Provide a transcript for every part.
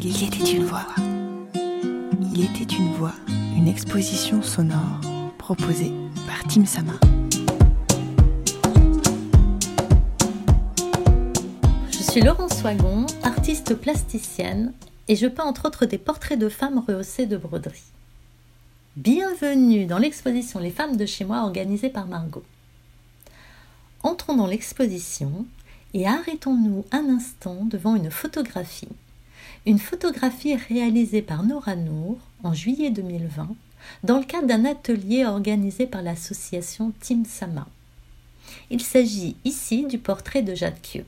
Il était une voix. Il était une voix, une exposition sonore proposée par Tim Sama. Je suis Laurence Wagon, artiste plasticienne, et je peins entre autres des portraits de femmes rehaussés de broderie. Bienvenue dans l'exposition Les femmes de chez moi organisée par Margot. Entrons dans l'exposition et arrêtons-nous un instant devant une photographie. Une photographie réalisée par Nora Nour en juillet 2020 dans le cadre d'un atelier organisé par l'association Team Sama. Il s'agit ici du portrait de Jade Kyo.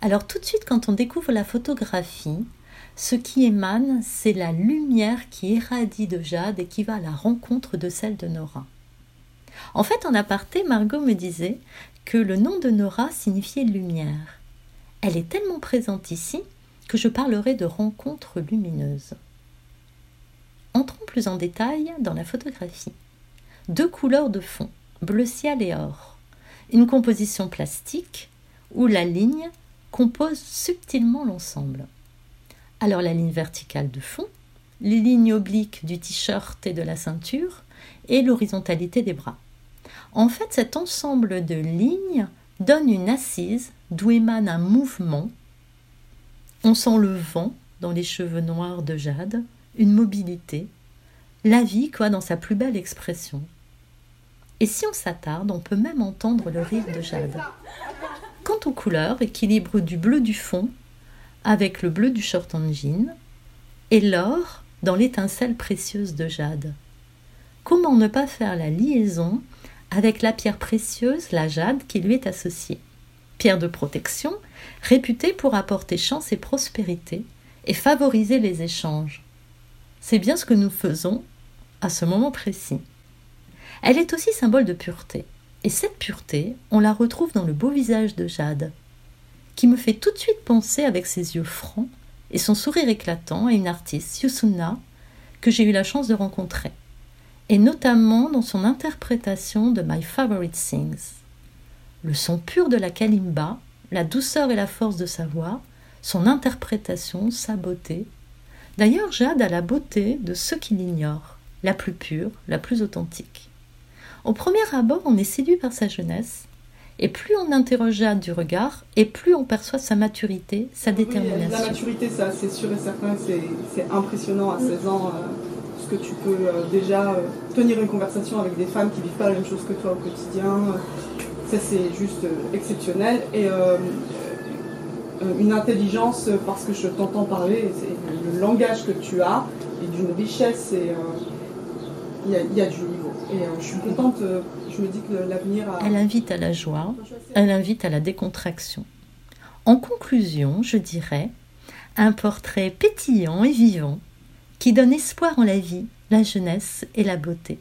Alors tout de suite quand on découvre la photographie, ce qui émane, c'est la lumière qui irradie de Jade et qui va à la rencontre de celle de Nora. En fait, en aparté, Margot me disait que le nom de Nora signifiait lumière. Elle est tellement présente ici que je parlerai de rencontre lumineuse. Entrons plus en détail dans la photographie. Deux couleurs de fond, bleu ciel et or. Une composition plastique où la ligne compose subtilement l'ensemble. Alors la ligne verticale de fond, les lignes obliques du t-shirt et de la ceinture et l'horizontalité des bras. En fait, cet ensemble de lignes donne une assise d'où émane un mouvement. On sent le vent dans les cheveux noirs de Jade, une mobilité, la vie quoi dans sa plus belle expression. Et si on s'attarde, on peut même entendre le rire de Jade. Quant aux couleurs, équilibre du bleu du fond avec le bleu du short en jean et l'or dans l'étincelle précieuse de Jade. Comment ne pas faire la liaison avec la pierre précieuse, la jade, qui lui est associée? Pierre de protection, réputée pour apporter chance et prospérité et favoriser les échanges. C'est bien ce que nous faisons à ce moment précis. Elle est aussi symbole de pureté. Et cette pureté, on la retrouve dans le beau visage de Jade, qui me fait tout de suite penser avec ses yeux francs et son sourire éclatant à une artiste, Yusuna, que j'ai eu la chance de rencontrer et notamment dans son interprétation de My Favorite Things. Le son pur de la kalimba, la douceur et la force de sa voix, son interprétation, sa beauté. D'ailleurs, Jade a la beauté de ceux qui l'ignorent, la plus pure, la plus authentique. Au premier abord, on est séduit par sa jeunesse, et plus on interroge Jade du regard, et plus on perçoit sa maturité, sa détermination. la maturité, ça, c'est sûr et certain, c'est impressionnant à 16 ans. Euh, que tu peux euh, déjà euh, tenir une conversation avec des femmes qui vivent pas la même chose que toi au quotidien. Ça, c'est juste euh, exceptionnel. Et une intelligence, parce que je t'entends parler, le langage que tu as est d'une richesse et il y, a du niveau. Et je suis contente, je me dis que l'avenir a... Elle invite à la joie, elle invite à la décontraction. En conclusion, je dirais un portrait pétillant et vivant qui donne espoir en la vie, la jeunesse et la beauté.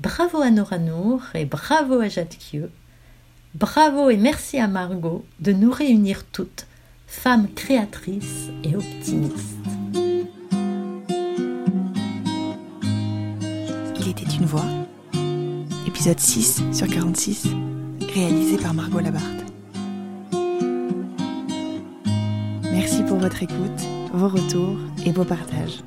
Bravo à Nora Nour et bravo à Jade Bravo et merci à Margot de nous réunir toutes, femmes créatrices et optimistes. Il était une voix. Épisode 6 sur 46, réalisé par Margot Labarthe. Merci pour votre écoute, vos retours et vos partages.